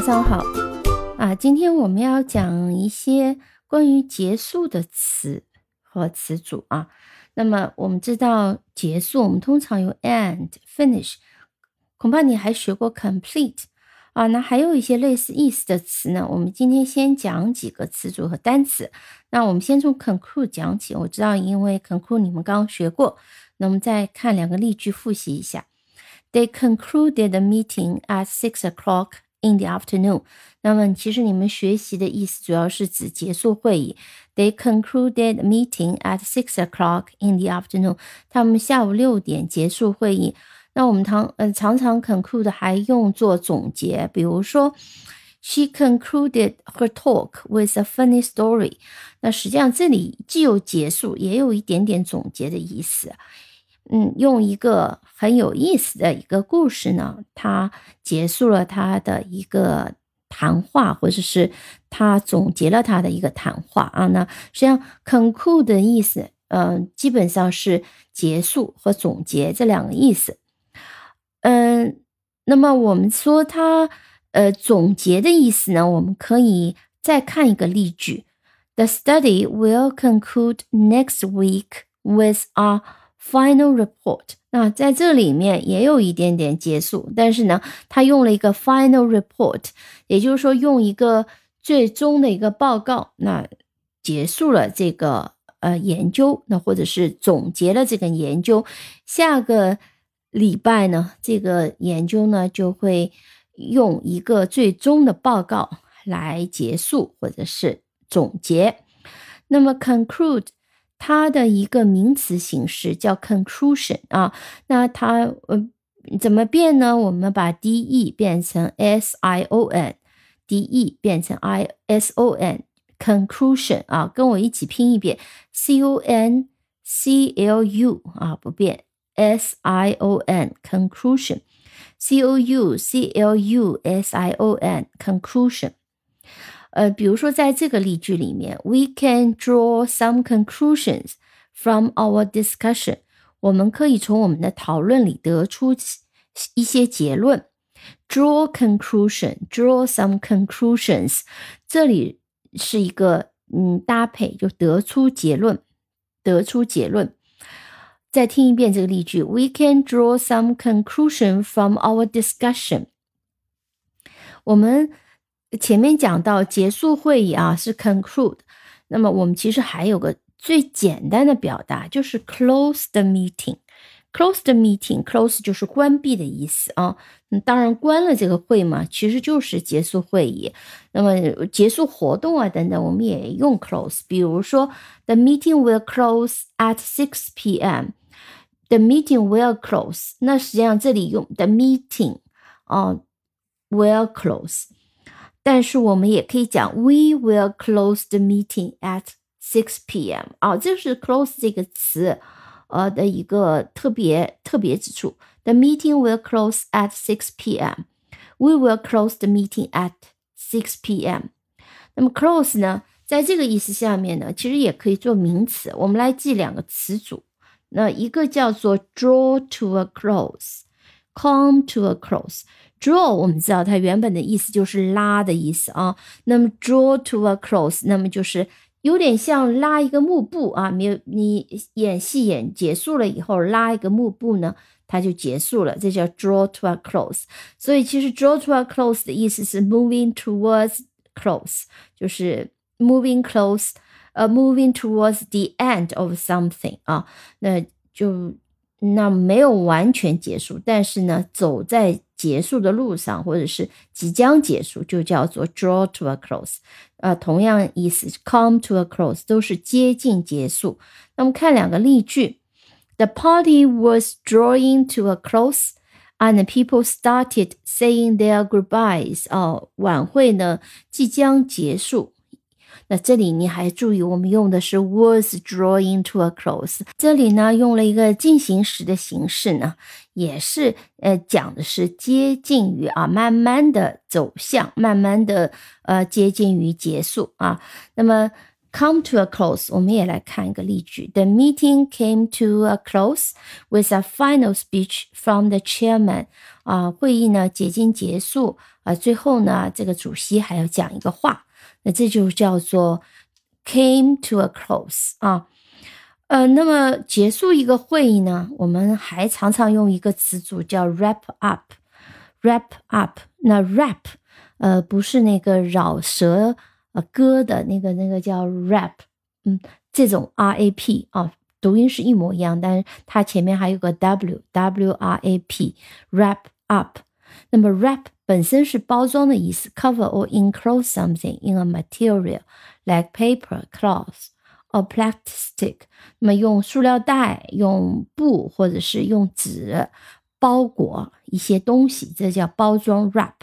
早上好啊！今天我们要讲一些关于结束的词和词组啊。那么我们知道结束，我们通常用 end、finish，恐怕你还学过 complete 啊。那还有一些类似意思的词呢。我们今天先讲几个词组和单词。那我们先从 conclude 讲起。我知道，因为 conclude 你们刚刚学过，那我们再看两个例句复习一下。They concluded the meeting at six o'clock. In the afternoon，那么其实你们学习的意思主要是指结束会议。They concluded meeting at six o'clock in the afternoon。他们下午六点结束会议。那我们常呃常常 conclude 还用作总结，比如说，She concluded her talk with a funny story。那实际上这里既有结束，也有一点点总结的意思。嗯，用一个很有意思的一个故事呢，他结束了他的一个谈话，或者是他总结了他的一个谈话啊。那实际上 conclude 的意思，嗯，基本上是结束和总结这两个意思。嗯，那么我们说他呃总结的意思呢，我们可以再看一个例句：The study will conclude next week with a Final report，那在这里面也有一点点结束，但是呢，他用了一个 final report，也就是说用一个最终的一个报告，那结束了这个呃研究，那或者是总结了这个研究，下个礼拜呢，这个研究呢就会用一个最终的报告来结束或者是总结。那么 conclude。它的一个名词形式叫 conclusion 啊，那它呃怎么变呢？我们把 d e 变成 s i o n，d e 变成 i s o n，conclusion 啊，跟我一起拼一遍 c o n c l u 啊不变 s i o n，conclusion，c o u c l u s i o n，conclusion。呃，比如说在这个例句里面，we can draw some conclusions from our discussion。我们可以从我们的讨论里得出一些结论。draw conclusion，draw some conclusions。这里是一个嗯搭配，就得出结论，得出结论。再听一遍这个例句：We can draw some conclusion from our discussion。我们。前面讲到结束会议啊是 conclude，那么我们其实还有个最简单的表达就是 close the meeting。close the meeting，close 就是关闭的意思啊。当然关了这个会嘛，其实就是结束会议。那么结束活动啊等等，我们也用 close。比如说，the meeting will close at six p.m. The meeting will close。那实际上这里用 the meeting 啊，will close。但是我们也可以讲，We will close the meeting at six p.m. 啊，这是 close 这个词，呃的一个特别特别之处。The meeting will close at six p.m. We will close the meeting at six p.m. 那么 close 呢，在这个意思下面呢，其实也可以做名词。我们来记两个词组，那一个叫做 draw to a close，come to a close。 Draw，我们知道它原本的意思就是拉的意思啊。那么 draw to a close，那么就是有点像拉一个幕布啊。没有你演戏演结束了以后，拉一个幕布呢，它就结束了，这叫 draw to a close。所以其实 draw to a close 的意思是 moving towards close，就是 moving close，呃，moving towards the end of something 啊。那就那没有完全结束，但是呢，走在结束的路上，或者是即将结束，就叫做 draw to a close。呃，同样意思，come to a close 都是接近结束。那么看两个例句：The party was drawing to a close, and people started saying their goodbyes。哦，晚会呢即将结束。那这里你还注意，我们用的是 was drawing to a close。这里呢，用了一个进行时的形式呢，也是呃讲的是接近于啊，慢慢的走向，慢慢的呃接近于结束啊。那么 come to a close，我们也来看一个例句。The meeting came to a close with a final speech from the chairman。啊，会议呢接近结束啊，最后呢，这个主席还要讲一个话，那这就叫做 came to a close 啊。呃，那么结束一个会议呢，我们还常常用一个词组叫 wrap up。wrap up，那 wrap，呃，不是那个饶舌。呃，歌的那个那个叫 rap，嗯，这种 r a p 啊，读音是一模一样，但是它前面还有个 w w r a p wrap up。那么 wrap 本身是包装的意思，cover or enclose something in a material like paper, cloth or plastic。那么用塑料袋、用布或者是用纸包裹一些东西，这叫包装 wrap。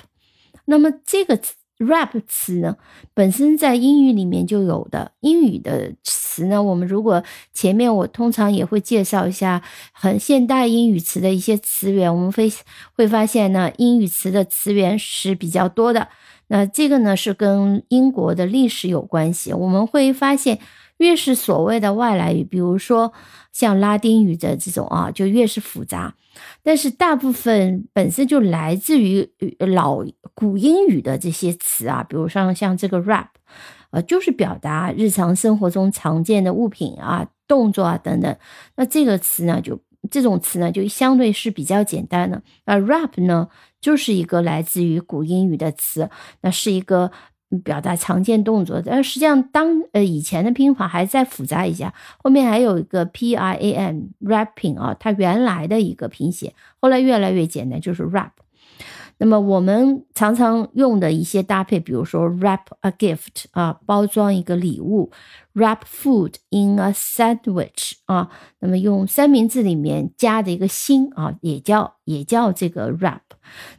那么这个词。 rap 词呢，本身在英语里面就有的。英语的词呢，我们如果前面我通常也会介绍一下很现代英语词的一些词源，我们会会发现呢，英语词的词源是比较多的。那这个呢是跟英国的历史有关系。我们会发现，越是所谓的外来语，比如说像拉丁语的这种啊，就越是复杂。但是大部分本身就来自于老古英语的这些词啊，比如像像这个 rap，呃，就是表达日常生活中常见的物品啊、动作啊等等。那这个词呢，就这种词呢，就相对是比较简单的。那 rap 呢，就是一个来自于古英语的词，那是一个。表达常见动作，但实际上当呃以前的拼法还再复杂一下，后面还有一个 p r a n rapping 啊，它原来的一个拼写，后来越来越简单，就是 rap。那么我们常常用的一些搭配，比如说 wrap a gift 啊，包装一个礼物；wrap food in a sandwich 啊，那么用三明治里面加的一个心啊，也叫也叫这个 wrap。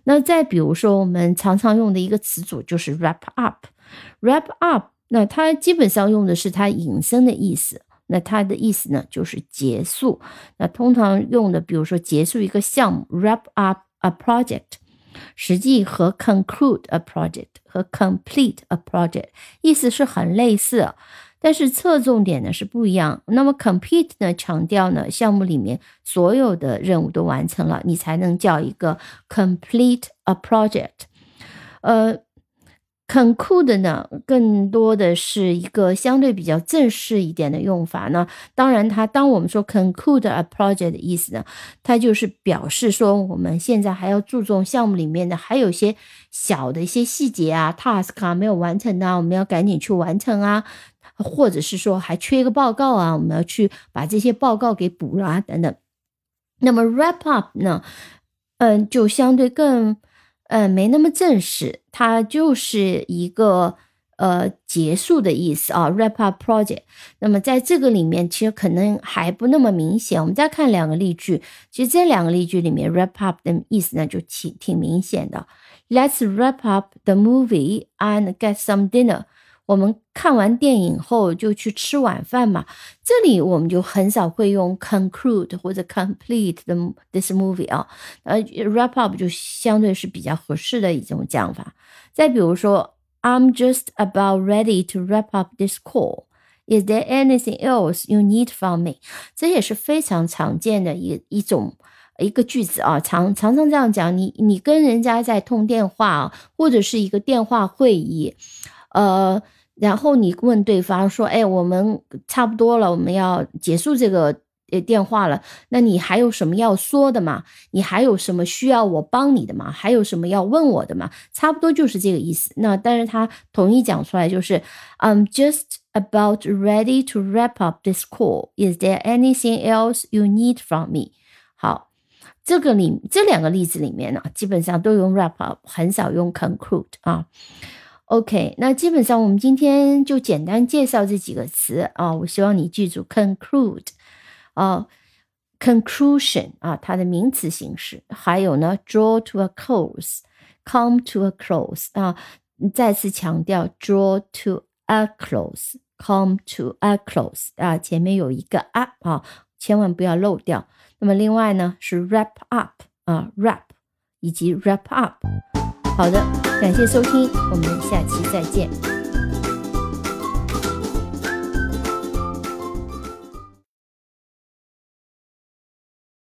那再比如说，我们常常用的一个词组就是 wrap up。wrap up，那它基本上用的是它引申的意思。那它的意思呢，就是结束。那通常用的，比如说结束一个项目，wrap up a project。实际和 conclude a project 和 complete a project 意思是很类似，但是侧重点呢是不一样。那么 complete 呢强调呢项目里面所有的任务都完成了，你才能叫一个 complete a project。呃。Conclude 呢，更多的是一个相对比较正式一点的用法呢。当然，它当我们说 conclude a project 的意思呢，它就是表示说我们现在还要注重项目里面的还有一些小的一些细节啊，task 啊没有完成啊，我们要赶紧去完成啊，或者是说还缺一个报告啊，我们要去把这些报告给补了啊等等。那么 wrap up 呢，嗯，就相对更。嗯，没那么正式，它就是一个呃结束的意思啊，wrap up project。那么在这个里面，其实可能还不那么明显。我们再看两个例句，其实这两个例句里面，wrap up 的意思呢就挺挺明显的。Let's wrap up the movie and get some dinner。我们看完电影后就去吃晚饭嘛，这里我们就很少会用 conclude 或者 complete the this movie 啊，呃 wrap up 就相对是比较合适的一种讲法。再比如说，I'm just about ready to wrap up this call. Is there anything else you need from me？这也是非常常见的一一种一个句子啊，常常常这样讲。你你跟人家在通电话，或者是一个电话会议，呃。然后你问对方说：“哎，我们差不多了，我们要结束这个呃电话了。那你还有什么要说的吗？你还有什么需要我帮你的吗？还有什么要问我的吗？差不多就是这个意思。那但是他统一讲出来就是：I'm just about ready to wrap up this call. Is there anything else you need from me？好，这个里这两个例子里面呢，基本上都用 wrap up，很少用 conclude 啊。OK，那基本上我们今天就简单介绍这几个词啊，我希望你记住 conclude 啊，conclusion 啊，它的名词形式，还有呢 draw to a close，come to a close 啊，再次强调 draw to a close，come to a close 啊，前面有一个 up 啊，千万不要漏掉。那么另外呢是 wrap up 啊，wrap 以及 wrap up。好的，感谢收听，我们下期再见。